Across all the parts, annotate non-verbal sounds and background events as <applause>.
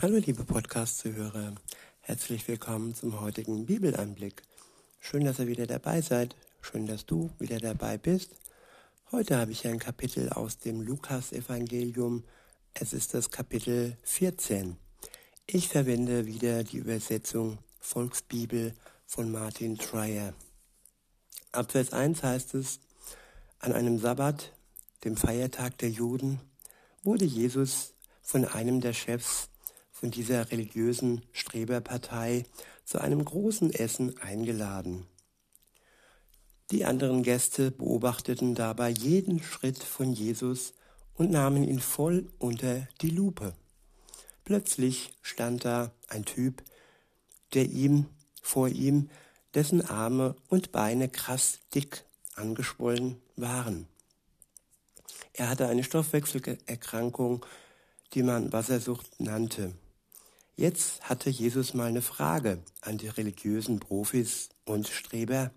Hallo liebe Podcast-Zuhörer, herzlich willkommen zum heutigen Bibeleinblick. Schön, dass ihr wieder dabei seid, schön, dass du wieder dabei bist. Heute habe ich ein Kapitel aus dem Lukas-Evangelium. Es ist das Kapitel 14. Ich verwende wieder die Übersetzung Volksbibel von Martin Dreyer. Ab Vers 1 heißt es, an einem Sabbat, dem Feiertag der Juden, wurde Jesus von einem der Chefs von dieser religiösen Streberpartei zu einem großen Essen eingeladen. Die anderen Gäste beobachteten dabei jeden Schritt von Jesus und nahmen ihn voll unter die Lupe. Plötzlich stand da ein Typ, der ihm vor ihm, dessen Arme und Beine krass dick angeschwollen waren. Er hatte eine Stoffwechselerkrankung, die man Wassersucht nannte. Jetzt hatte Jesus mal eine Frage an die religiösen Profis und Streber.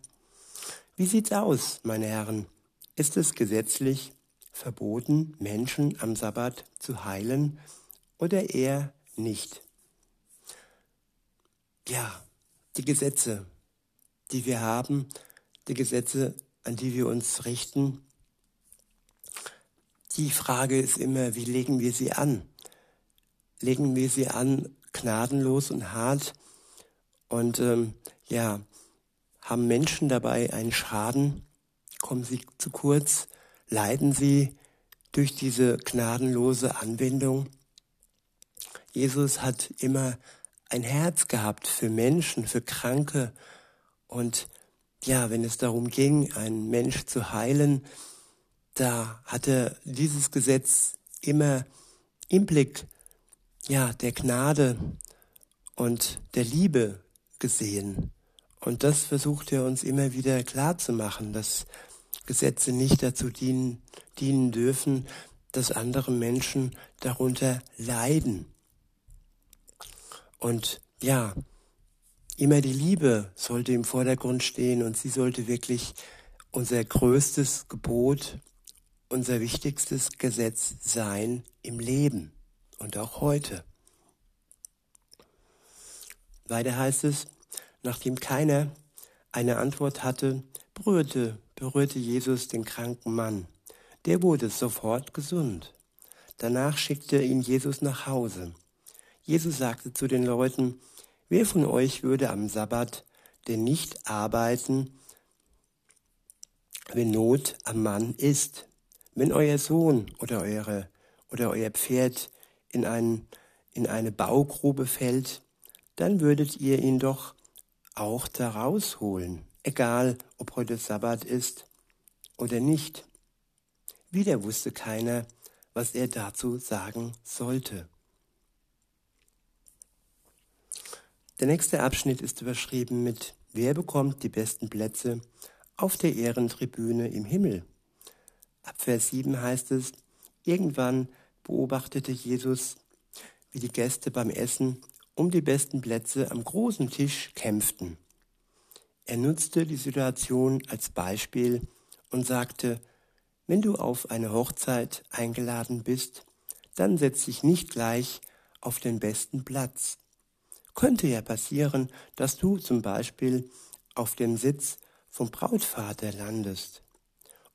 Wie sieht's aus, meine Herren? Ist es gesetzlich verboten, Menschen am Sabbat zu heilen oder eher nicht? Ja, die Gesetze, die wir haben, die Gesetze, an die wir uns richten, die Frage ist immer, wie legen wir sie an? Legen wir sie an gnadenlos und hart. Und ähm, ja, haben Menschen dabei einen Schaden, kommen sie zu kurz, leiden sie durch diese gnadenlose Anwendung. Jesus hat immer ein Herz gehabt für Menschen, für Kranke. Und ja, wenn es darum ging, einen Mensch zu heilen, da hatte dieses Gesetz immer im Blick, ja, der Gnade und der Liebe gesehen. Und das versucht er uns immer wieder klar zu machen, dass Gesetze nicht dazu dienen, dienen dürfen, dass andere Menschen darunter leiden. Und ja, immer die Liebe sollte im Vordergrund stehen und sie sollte wirklich unser größtes Gebot, unser wichtigstes Gesetz sein im Leben und auch heute. Weiter heißt es, nachdem keiner eine Antwort hatte, berührte, berührte Jesus den kranken Mann. Der wurde sofort gesund. Danach schickte ihn Jesus nach Hause. Jesus sagte zu den Leuten, wer von euch würde am Sabbat denn nicht arbeiten, wenn Not am Mann ist? Wenn euer Sohn oder eure oder euer Pferd in, ein, in eine Baugrube fällt, dann würdet ihr ihn doch auch da rausholen, egal ob heute Sabbat ist oder nicht. Wieder wusste keiner, was er dazu sagen sollte. Der nächste Abschnitt ist überschrieben mit Wer bekommt die besten Plätze auf der Ehrentribüne im Himmel? Ab Vers 7 heißt es, irgendwann beobachtete Jesus, wie die Gäste beim Essen um die besten Plätze am großen Tisch kämpften. Er nutzte die Situation als Beispiel und sagte, wenn du auf eine Hochzeit eingeladen bist, dann setz dich nicht gleich auf den besten Platz. Könnte ja passieren, dass du zum Beispiel auf dem Sitz vom Brautvater landest.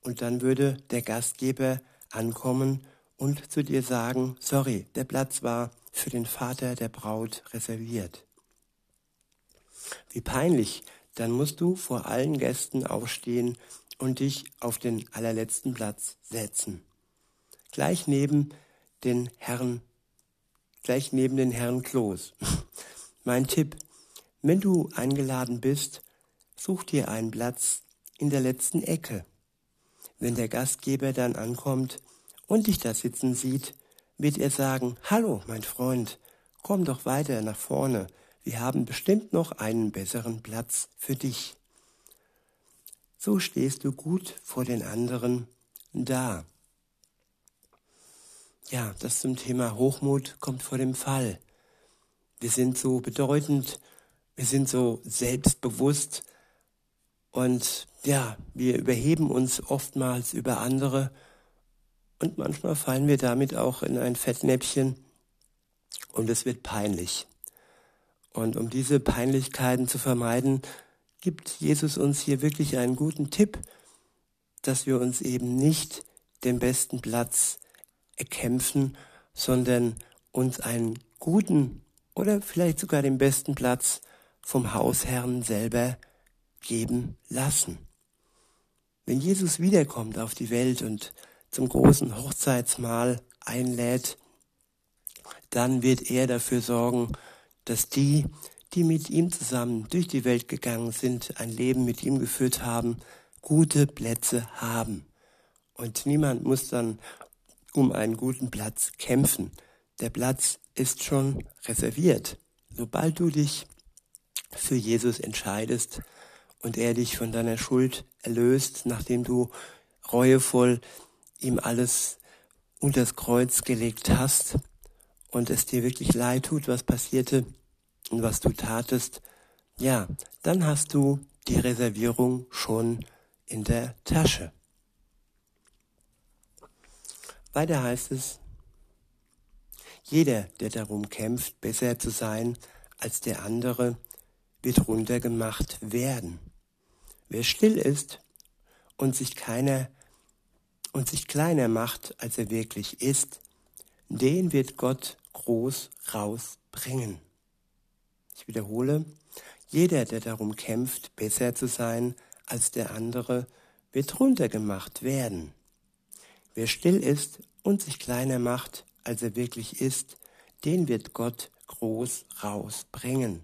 Und dann würde der Gastgeber ankommen und zu dir sagen, sorry, der Platz war für den Vater der Braut reserviert. Wie peinlich, dann musst du vor allen Gästen aufstehen und dich auf den allerletzten Platz setzen. Gleich neben den Herrn, gleich neben den Herrn Klos. <laughs> mein Tipp, wenn du eingeladen bist, such dir einen Platz in der letzten Ecke. Wenn der Gastgeber dann ankommt, und dich da sitzen sieht, wird er sagen, Hallo, mein Freund, komm doch weiter nach vorne, wir haben bestimmt noch einen besseren Platz für dich. So stehst du gut vor den anderen da. Ja, das zum Thema Hochmut kommt vor dem Fall. Wir sind so bedeutend, wir sind so selbstbewusst und ja, wir überheben uns oftmals über andere und manchmal fallen wir damit auch in ein Fettnäpfchen und es wird peinlich. Und um diese Peinlichkeiten zu vermeiden, gibt Jesus uns hier wirklich einen guten Tipp, dass wir uns eben nicht den besten Platz erkämpfen, sondern uns einen guten oder vielleicht sogar den besten Platz vom Hausherrn selber geben lassen. Wenn Jesus wiederkommt auf die Welt und zum großen Hochzeitsmahl einlädt, dann wird er dafür sorgen, dass die, die mit ihm zusammen durch die Welt gegangen sind, ein Leben mit ihm geführt haben, gute Plätze haben. Und niemand muss dann um einen guten Platz kämpfen. Der Platz ist schon reserviert. Sobald du dich für Jesus entscheidest und er dich von deiner Schuld erlöst, nachdem du reuevoll ihm alles unters Kreuz gelegt hast und es dir wirklich leid tut, was passierte und was du tatest, ja, dann hast du die Reservierung schon in der Tasche. Weiter heißt es, jeder, der darum kämpft, besser zu sein als der andere, wird runtergemacht werden. Wer still ist und sich keiner und sich kleiner macht, als er wirklich ist, den wird Gott groß rausbringen. Ich wiederhole, jeder, der darum kämpft, besser zu sein als der andere, wird runtergemacht werden. Wer still ist und sich kleiner macht, als er wirklich ist, den wird Gott groß rausbringen.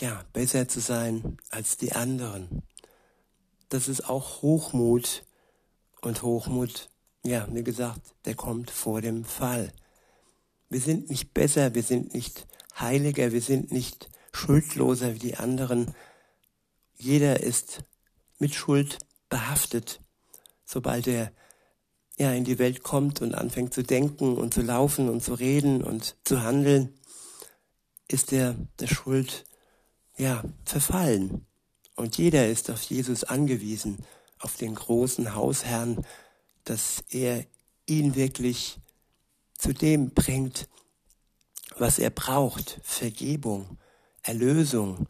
Ja, besser zu sein als die anderen. Das ist auch Hochmut. Und Hochmut, ja, wie gesagt, der kommt vor dem Fall. Wir sind nicht besser, wir sind nicht heiliger, wir sind nicht schuldloser wie die anderen. Jeder ist mit Schuld behaftet, sobald er ja, in die Welt kommt und anfängt zu denken und zu laufen und zu reden und zu handeln, ist er der Schuld, ja, verfallen. Und jeder ist auf Jesus angewiesen, auf den großen Hausherrn, dass er ihn wirklich zu dem bringt, was er braucht, Vergebung, Erlösung.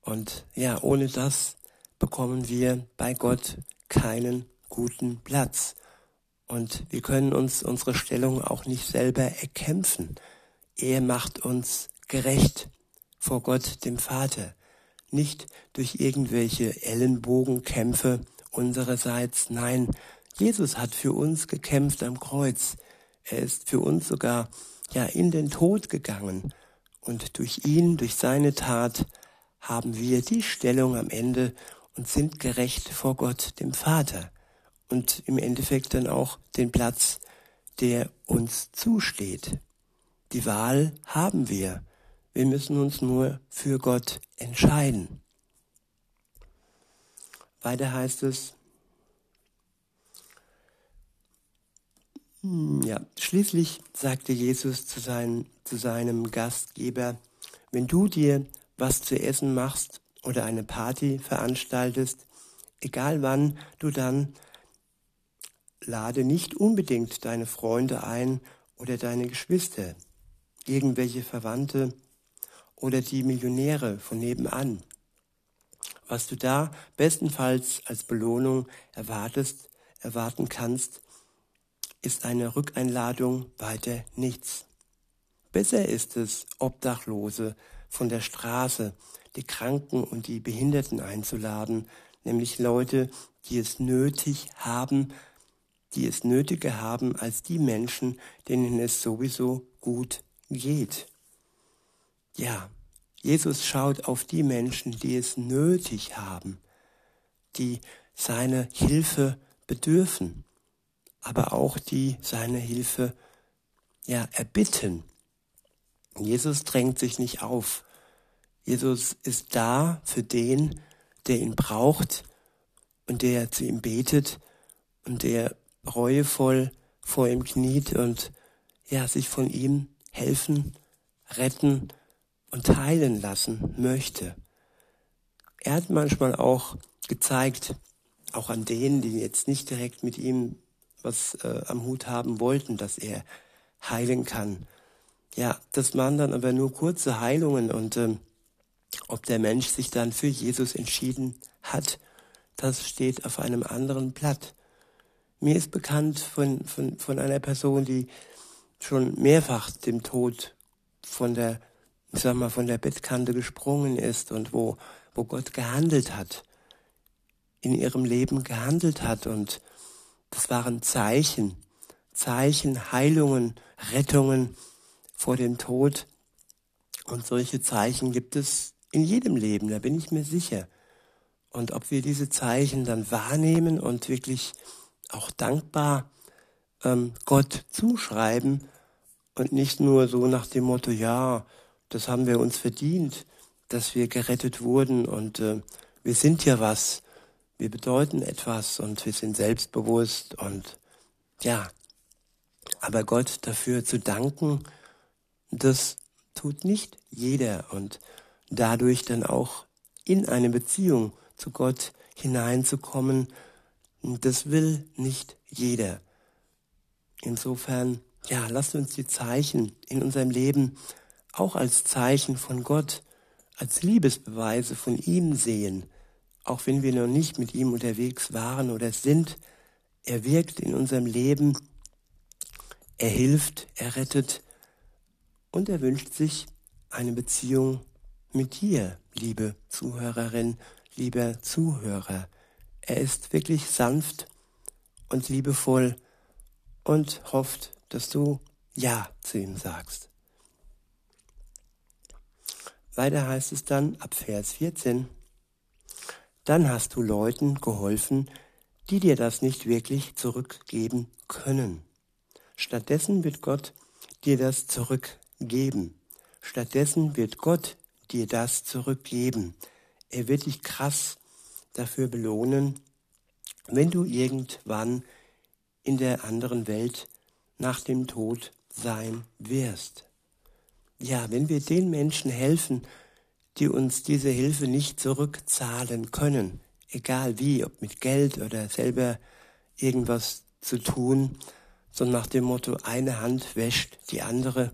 Und ja, ohne das bekommen wir bei Gott keinen guten Platz. Und wir können uns unsere Stellung auch nicht selber erkämpfen. Er macht uns gerecht vor Gott, dem Vater. Nicht durch irgendwelche Ellenbogenkämpfe unsererseits. Nein, Jesus hat für uns gekämpft am Kreuz. Er ist für uns sogar ja in den Tod gegangen. Und durch ihn, durch seine Tat, haben wir die Stellung am Ende und sind gerecht vor Gott, dem Vater und im Endeffekt dann auch den Platz, der uns zusteht. Die Wahl haben wir. Wir müssen uns nur für Gott entscheiden. Weiter heißt es, hm, ja, schließlich sagte Jesus zu, sein, zu seinem Gastgeber, wenn du dir was zu essen machst oder eine Party veranstaltest, egal wann du dann lade nicht unbedingt deine Freunde ein oder deine Geschwister, irgendwelche Verwandte oder die Millionäre von nebenan. Was du da bestenfalls als Belohnung erwartest, erwarten kannst, ist eine Rückeinladung weiter nichts. Besser ist es, Obdachlose von der Straße, die Kranken und die Behinderten einzuladen, nämlich Leute, die es nötig haben, die es nötiger haben als die Menschen, denen es sowieso gut geht. Ja, Jesus schaut auf die Menschen, die es nötig haben, die seine Hilfe bedürfen, aber auch die seine Hilfe ja erbitten. Jesus drängt sich nicht auf. Jesus ist da für den, der ihn braucht und der zu ihm betet und der reuevoll vor ihm kniet und ja, sich von ihm helfen, retten und heilen lassen möchte. Er hat manchmal auch gezeigt, auch an denen, die jetzt nicht direkt mit ihm was äh, am Hut haben wollten, dass er heilen kann. Ja, das waren dann aber nur kurze Heilungen und ähm, ob der Mensch sich dann für Jesus entschieden hat, das steht auf einem anderen Blatt. Mir ist bekannt von, von, von einer Person, die schon mehrfach dem Tod von der, ich sag mal, von der Bettkante gesprungen ist und wo, wo Gott gehandelt hat, in ihrem Leben gehandelt hat und das waren Zeichen, Zeichen, Heilungen, Rettungen vor dem Tod. Und solche Zeichen gibt es in jedem Leben, da bin ich mir sicher. Und ob wir diese Zeichen dann wahrnehmen und wirklich auch dankbar ähm, Gott zuschreiben und nicht nur so nach dem Motto, ja, das haben wir uns verdient, dass wir gerettet wurden. Und äh, wir sind ja was, wir bedeuten etwas und wir sind selbstbewusst und ja, aber Gott dafür zu danken, das tut nicht jeder. Und dadurch dann auch in eine Beziehung zu Gott hineinzukommen, das will nicht jeder. Insofern, ja, lasst uns die Zeichen in unserem Leben auch als Zeichen von Gott, als Liebesbeweise von ihm sehen, auch wenn wir noch nicht mit ihm unterwegs waren oder sind. Er wirkt in unserem Leben, er hilft, er rettet und er wünscht sich eine Beziehung mit dir, liebe Zuhörerin, lieber Zuhörer. Er ist wirklich sanft und liebevoll und hofft, dass du Ja zu ihm sagst. Weiter heißt es dann ab Vers 14, dann hast du Leuten geholfen, die dir das nicht wirklich zurückgeben können. Stattdessen wird Gott dir das zurückgeben. Stattdessen wird Gott dir das zurückgeben. Er wird dich krass dafür belohnen, wenn du irgendwann in der anderen Welt nach dem Tod sein wirst. Ja, wenn wir den Menschen helfen, die uns diese Hilfe nicht zurückzahlen können, egal wie, ob mit Geld oder selber irgendwas zu tun, so nach dem Motto, eine Hand wäscht die andere.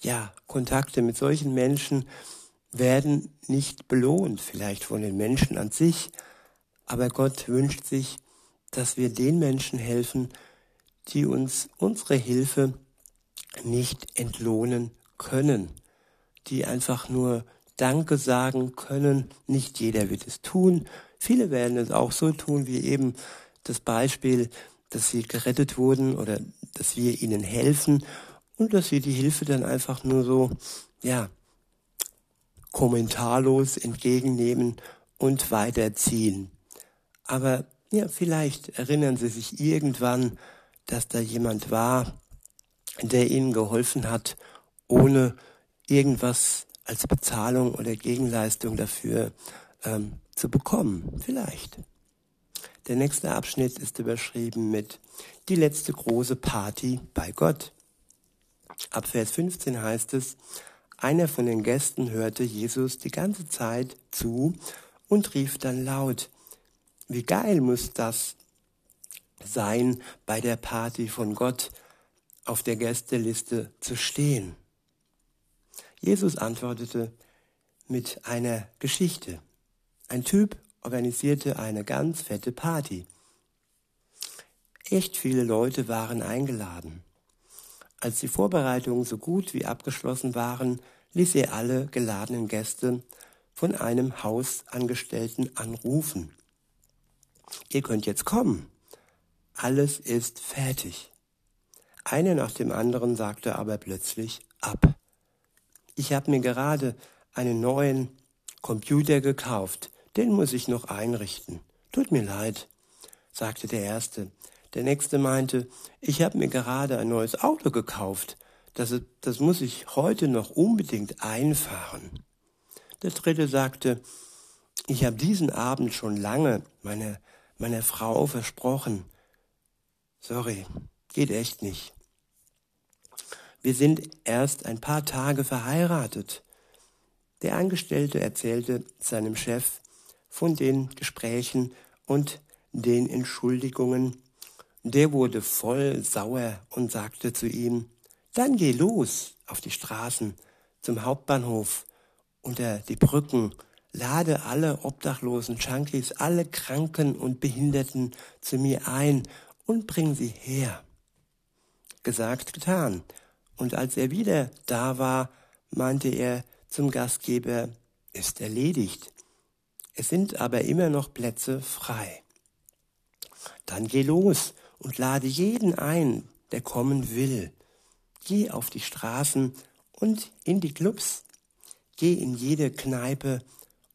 Ja, Kontakte mit solchen Menschen werden nicht belohnt, vielleicht von den Menschen an sich, aber Gott wünscht sich, dass wir den Menschen helfen, die uns unsere Hilfe nicht entlohnen können, die einfach nur Danke sagen können. Nicht jeder wird es tun. Viele werden es auch so tun, wie eben das Beispiel, dass sie gerettet wurden oder dass wir ihnen helfen und dass sie die Hilfe dann einfach nur so, ja, kommentarlos entgegennehmen und weiterziehen. Aber ja, vielleicht erinnern Sie sich irgendwann, dass da jemand war, der Ihnen geholfen hat, ohne irgendwas als Bezahlung oder Gegenleistung dafür ähm, zu bekommen. Vielleicht. Der nächste Abschnitt ist überschrieben mit Die letzte große Party bei Gott. Ab Vers 15 heißt es, einer von den Gästen hörte Jesus die ganze Zeit zu und rief dann laut, wie geil muss das sein, bei der Party von Gott auf der Gästeliste zu stehen. Jesus antwortete mit einer Geschichte. Ein Typ organisierte eine ganz fette Party. Echt viele Leute waren eingeladen. Als die Vorbereitungen so gut wie abgeschlossen waren, ließ er alle geladenen Gäste von einem Hausangestellten anrufen. Ihr könnt jetzt kommen. Alles ist fertig. Einer nach dem anderen sagte aber plötzlich ab. Ich habe mir gerade einen neuen Computer gekauft. Den muss ich noch einrichten. Tut mir leid, sagte der Erste. Der nächste meinte, ich habe mir gerade ein neues Auto gekauft. Das, das muss ich heute noch unbedingt einfahren. Der dritte sagte, ich habe diesen Abend schon lange meiner, meiner Frau versprochen. Sorry, geht echt nicht. Wir sind erst ein paar Tage verheiratet. Der Angestellte erzählte seinem Chef von den Gesprächen und den Entschuldigungen, der wurde voll sauer und sagte zu ihm, Dann geh los auf die Straßen, zum Hauptbahnhof, unter die Brücken, lade alle obdachlosen Junkies, alle Kranken und Behinderten zu mir ein und bring sie her. Gesagt, getan. Und als er wieder da war, meinte er zum Gastgeber, ist erledigt. Es sind aber immer noch Plätze frei. Dann geh los und lade jeden ein, der kommen will. Geh auf die Straßen und in die Clubs. Geh in jede Kneipe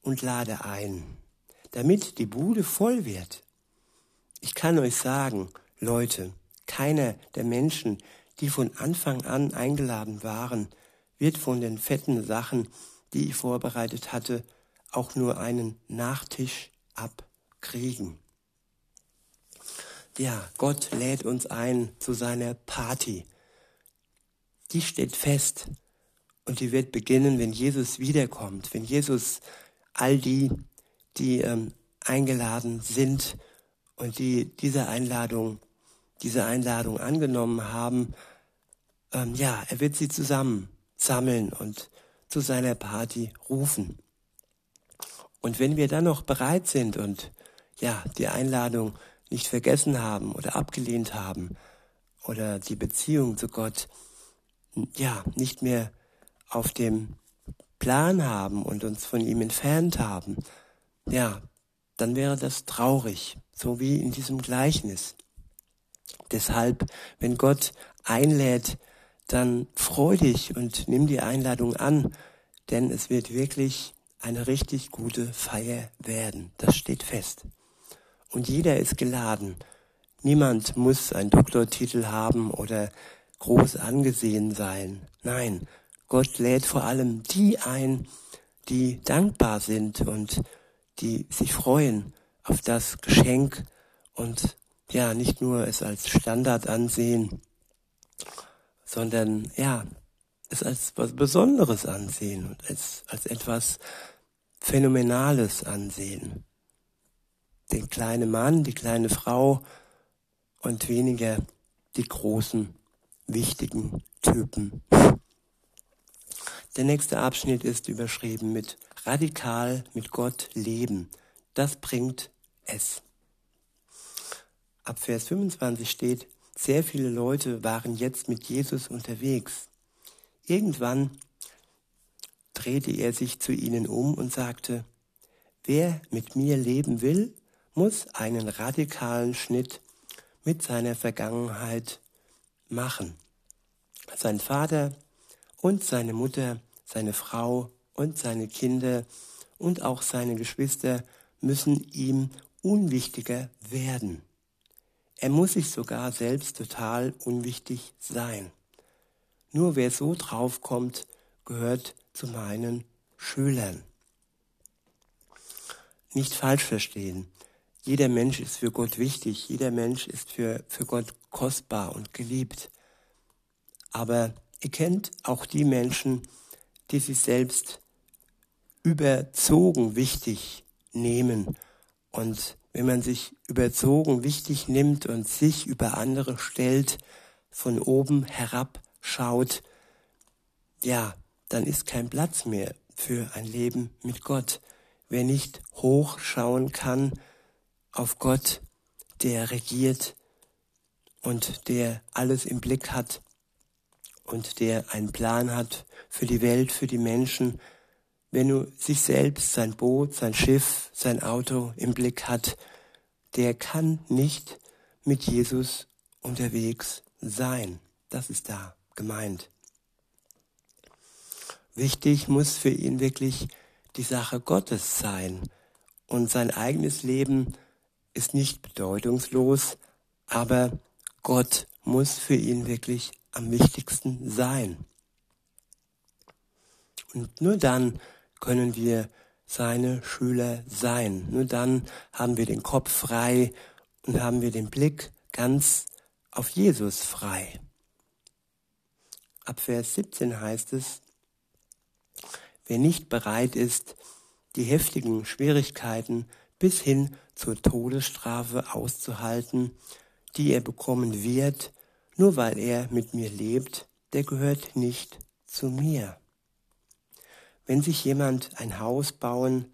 und lade ein, damit die Bude voll wird. Ich kann euch sagen, Leute, keiner der Menschen, die von Anfang an eingeladen waren, wird von den fetten Sachen, die ich vorbereitet hatte, auch nur einen Nachtisch abkriegen. Ja, Gott lädt uns ein zu seiner Party. Die steht fest und die wird beginnen, wenn Jesus wiederkommt, wenn Jesus all die, die ähm, eingeladen sind und die diese Einladung, diese Einladung angenommen haben, ähm, ja, er wird sie zusammen sammeln und zu seiner Party rufen. Und wenn wir dann noch bereit sind und ja, die Einladung nicht vergessen haben oder abgelehnt haben oder die Beziehung zu Gott ja nicht mehr auf dem Plan haben und uns von ihm entfernt haben, ja, dann wäre das traurig, so wie in diesem Gleichnis. Deshalb, wenn Gott einlädt, dann freu dich und nimm die Einladung an, denn es wird wirklich eine richtig gute Feier werden. Das steht fest. Und jeder ist geladen. Niemand muss einen Doktortitel haben oder groß angesehen sein. Nein, Gott lädt vor allem die ein, die dankbar sind und die sich freuen auf das Geschenk und ja, nicht nur es als Standard ansehen, sondern ja, es als was Besonderes ansehen und als, als etwas Phänomenales ansehen. Den kleinen Mann, die kleine Frau und weniger die großen, wichtigen Typen. Der nächste Abschnitt ist überschrieben mit radikal mit Gott leben. Das bringt es. Ab Vers 25 steht, sehr viele Leute waren jetzt mit Jesus unterwegs. Irgendwann drehte er sich zu ihnen um und sagte, wer mit mir leben will, muss einen radikalen Schnitt mit seiner Vergangenheit machen. Sein Vater und seine Mutter, seine Frau und seine Kinder und auch seine Geschwister müssen ihm unwichtiger werden. Er muss sich sogar selbst total unwichtig sein. Nur wer so draufkommt, gehört zu meinen Schülern. Nicht falsch verstehen. Jeder Mensch ist für Gott wichtig. Jeder Mensch ist für, für Gott kostbar und geliebt. Aber ihr kennt auch die Menschen, die sich selbst überzogen wichtig nehmen und wenn man sich überzogen wichtig nimmt und sich über andere stellt, von oben herab schaut, ja, dann ist kein Platz mehr für ein Leben mit Gott. Wer nicht hochschauen kann auf Gott, der regiert und der alles im Blick hat und der einen Plan hat für die Welt, für die Menschen, wenn nur sich selbst, sein Boot, sein Schiff, sein Auto im Blick hat, der kann nicht mit Jesus unterwegs sein. Das ist da gemeint. Wichtig muss für ihn wirklich die Sache Gottes sein. Und sein eigenes Leben ist nicht bedeutungslos, aber Gott muss für ihn wirklich am wichtigsten sein. Und nur dann können wir seine Schüler sein. Nur dann haben wir den Kopf frei und haben wir den Blick ganz auf Jesus frei. Ab Vers 17 heißt es, wer nicht bereit ist, die heftigen Schwierigkeiten bis hin zur Todesstrafe auszuhalten, die er bekommen wird, nur weil er mit mir lebt, der gehört nicht zu mir. Wenn sich jemand ein Haus bauen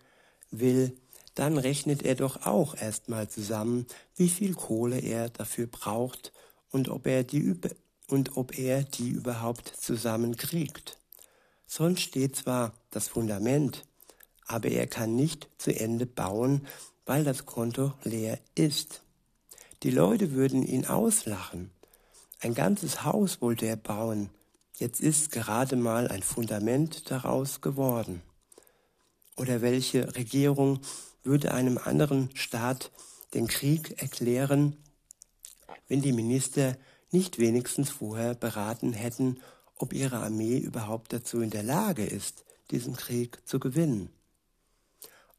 will, dann rechnet er doch auch erstmal zusammen, wie viel Kohle er dafür braucht und ob er die, und ob er die überhaupt zusammenkriegt. Sonst steht zwar das Fundament, aber er kann nicht zu Ende bauen, weil das Konto leer ist. Die Leute würden ihn auslachen. Ein ganzes Haus wollte er bauen. Jetzt ist gerade mal ein Fundament daraus geworden. Oder welche Regierung würde einem anderen Staat den Krieg erklären, wenn die Minister nicht wenigstens vorher beraten hätten, ob ihre Armee überhaupt dazu in der Lage ist, diesen Krieg zu gewinnen.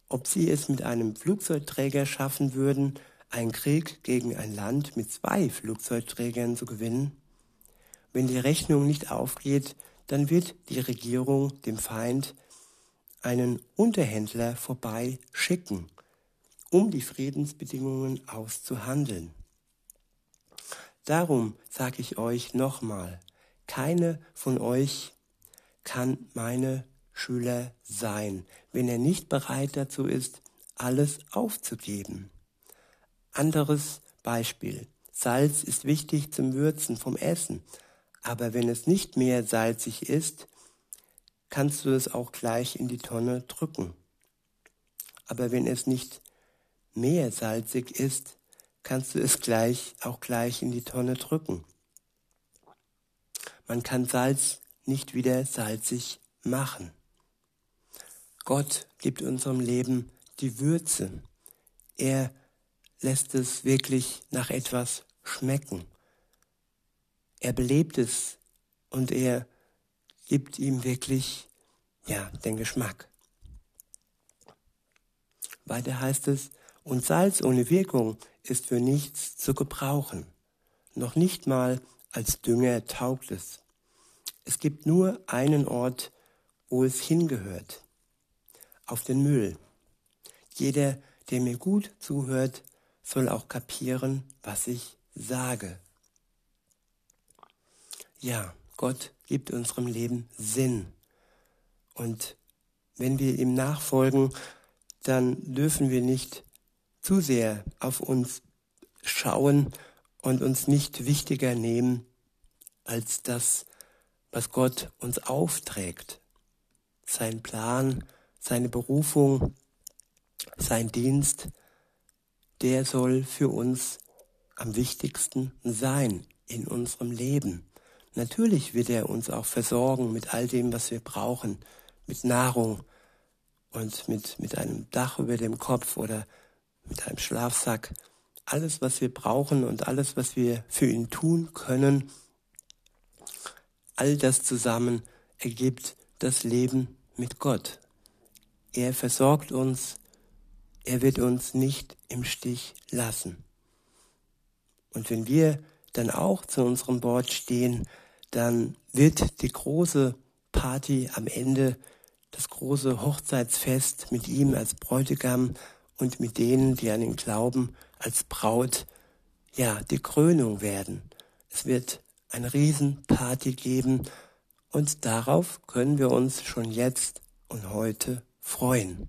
Ob sie es mit einem Flugzeugträger schaffen würden, einen Krieg gegen ein Land mit zwei Flugzeugträgern zu gewinnen? Wenn die Rechnung nicht aufgeht, dann wird die Regierung dem Feind einen Unterhändler vorbei schicken, um die Friedensbedingungen auszuhandeln. Darum sage ich euch nochmal, keine von euch kann meine Schüler sein, wenn er nicht bereit dazu ist, alles aufzugeben. Anderes Beispiel. Salz ist wichtig zum Würzen vom Essen, aber wenn es nicht mehr salzig ist, kannst du es auch gleich in die Tonne drücken. Aber wenn es nicht mehr salzig ist, kannst du es gleich auch gleich in die Tonne drücken. Man kann Salz nicht wieder salzig machen. Gott gibt unserem Leben die Würze. Er lässt es wirklich nach etwas schmecken. Er belebt es und er gibt ihm wirklich, ja, den Geschmack. Weiter heißt es, und Salz ohne Wirkung ist für nichts zu gebrauchen. Noch nicht mal als Dünger taugt es. Es gibt nur einen Ort, wo es hingehört auf den Müll. Jeder, der mir gut zuhört, soll auch kapieren, was ich sage. Ja, Gott gibt unserem Leben Sinn. Und wenn wir ihm nachfolgen, dann dürfen wir nicht zu sehr auf uns schauen und uns nicht wichtiger nehmen als das, was Gott uns aufträgt. Sein Plan, seine Berufung, sein Dienst, der soll für uns am wichtigsten sein in unserem Leben. Natürlich wird er uns auch versorgen mit all dem, was wir brauchen, mit Nahrung und mit, mit einem Dach über dem Kopf oder mit einem Schlafsack. Alles, was wir brauchen und alles, was wir für ihn tun können, all das zusammen ergibt das Leben mit Gott. Er versorgt uns, er wird uns nicht im Stich lassen. Und wenn wir dann auch zu unserem Bord stehen, dann wird die große Party am Ende, das große Hochzeitsfest mit ihm als Bräutigam und mit denen, die an ihn glauben, als Braut, ja, die Krönung werden. Es wird eine Riesenparty geben und darauf können wir uns schon jetzt und heute freuen.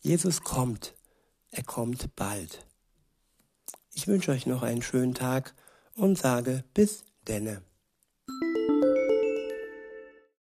Jesus kommt. Er kommt bald. Ich wünsche euch noch einen schönen Tag und sage bis denne.